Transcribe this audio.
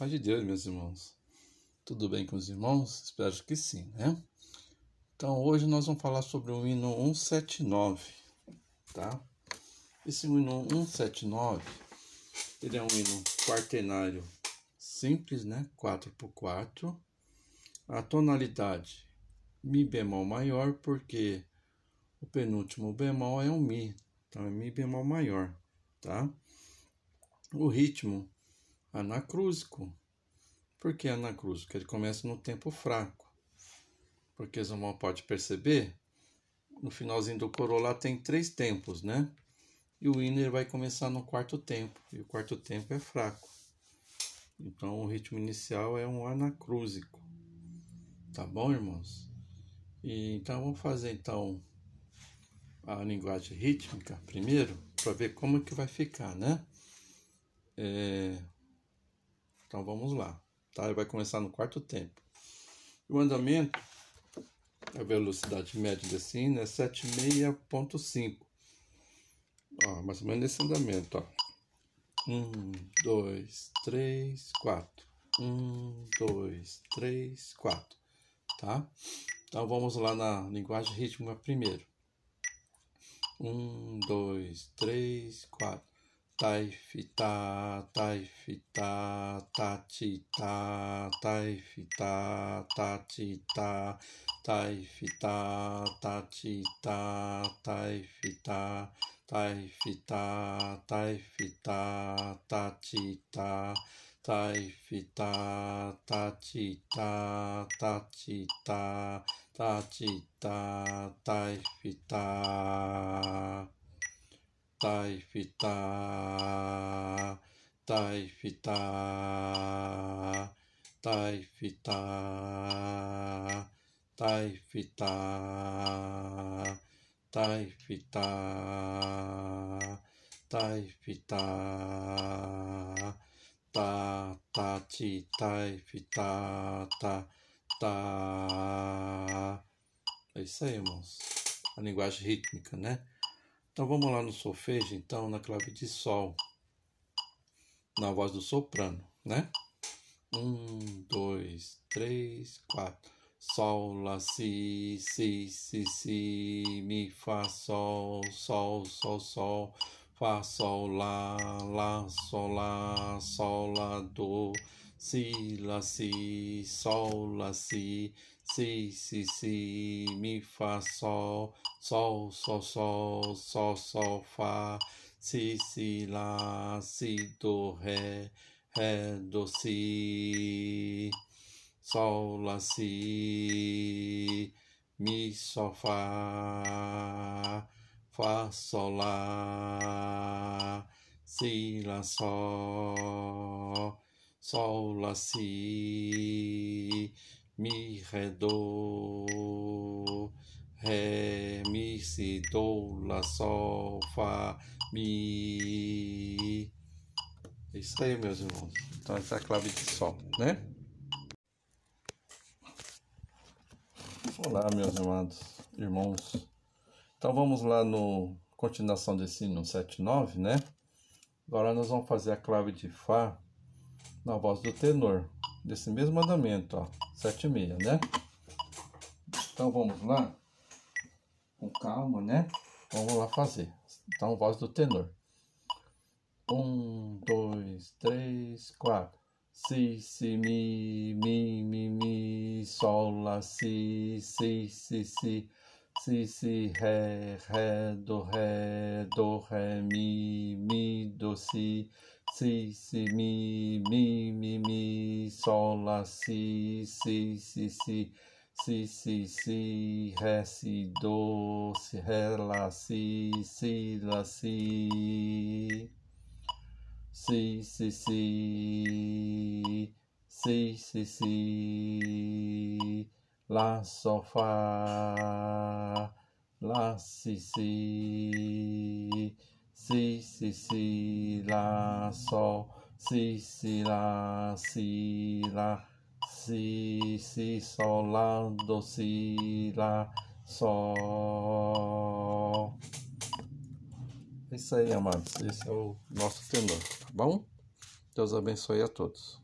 Paz de Deus, meus irmãos. Tudo bem com os irmãos? Espero que sim, né? Então, hoje nós vamos falar sobre o hino 179, tá? Esse hino 179, ele é um hino quaternário simples, né? 4 por 4. A tonalidade Mi bemol maior, porque o penúltimo bemol é um Mi, então é Mi bemol maior, tá? O ritmo anacrúsico. Por que anacrúsico? Ele começa no tempo fraco. Porque o irmão pode perceber, no finalzinho do coro lá tem três tempos, né? E o inner vai começar no quarto tempo, e o quarto tempo é fraco. Então o ritmo inicial é um anacrúsico. Tá bom, irmãos? E, então vamos fazer então a linguagem rítmica primeiro, para ver como que vai ficar, né? É, então vamos lá, tá? Ele vai começar no quarto tempo. O andamento, a velocidade média desse hino é 76.5. Ó, mais ou menos nesse andamento, ó. 1, 2, 3, 4. 1, 2, 3, 4. Tá? Então vamos lá na linguagem rítmica primeiro. 1, 2, 3, 4 tai fita tai fita ta ti ta tai fita ta ti ta tai fita ta ti ta tai fita tai fita tai fita ta ti ta tai fita ta ti ta ta ti ta ta ti ta tai fita tai fita tai fita tai fita tai fita tai fita tai fita ta ta ti tai fita ta ta. É isso aí irmãos. A linguagem rítmica né então vamos lá no solfejo, então, na clave de sol, na voz do soprano, né? Um, dois, três, quatro. Sol, lá, si, si, si, si, mi, fá, sol, sol, sol, sol, fá, sol, lá, lá, sol, lá, sol, lá, do, si, lá, si, sol, lá, si, si, si, si, mi, fá, sol, sol, sol, sol, sol, sol, fá, si, si, lá, si, do, ré, ré, do, si, sol, lá, si, mi, sol, fá, fá, sol, lá, si, lá, sol, sol, lá, si, mi, ré, do, ré, mi, si, do, lá, sol, fá, mi. É isso aí, meus irmãos. Então, essa é a clave de sol, né? Olá, meus amados irmãos. Então, vamos lá no continuação desse no 7-9, né? Agora nós vamos fazer a clave de Fá na voz do tenor, desse mesmo andamento, ó, 7 e meia, né? Então vamos lá, com calma, né? Vamos lá fazer. Então, voz do tenor. Um, dois, três, quatro. Si, si, mi, mi, mi, mi, sol, lá, si, si, si, si, si, si, ré, ré, do, ré, do, ré, mi, mi, do, si, si, si, mi, mi, mi, mi, sol, lá, si, si, si, si, si, si, si, ré, si, do, si, ré, lá, si, si, lá, si, si, si, si, si, si, si, lá, sol, fá, lá, si, si, si, si, si, lá, sol, si, si, lá, si, lá, si, si, sol, lá, do, si, lá, sol. É isso aí, amados. Esse é o nosso tenor, tá bom? Deus abençoe a todos.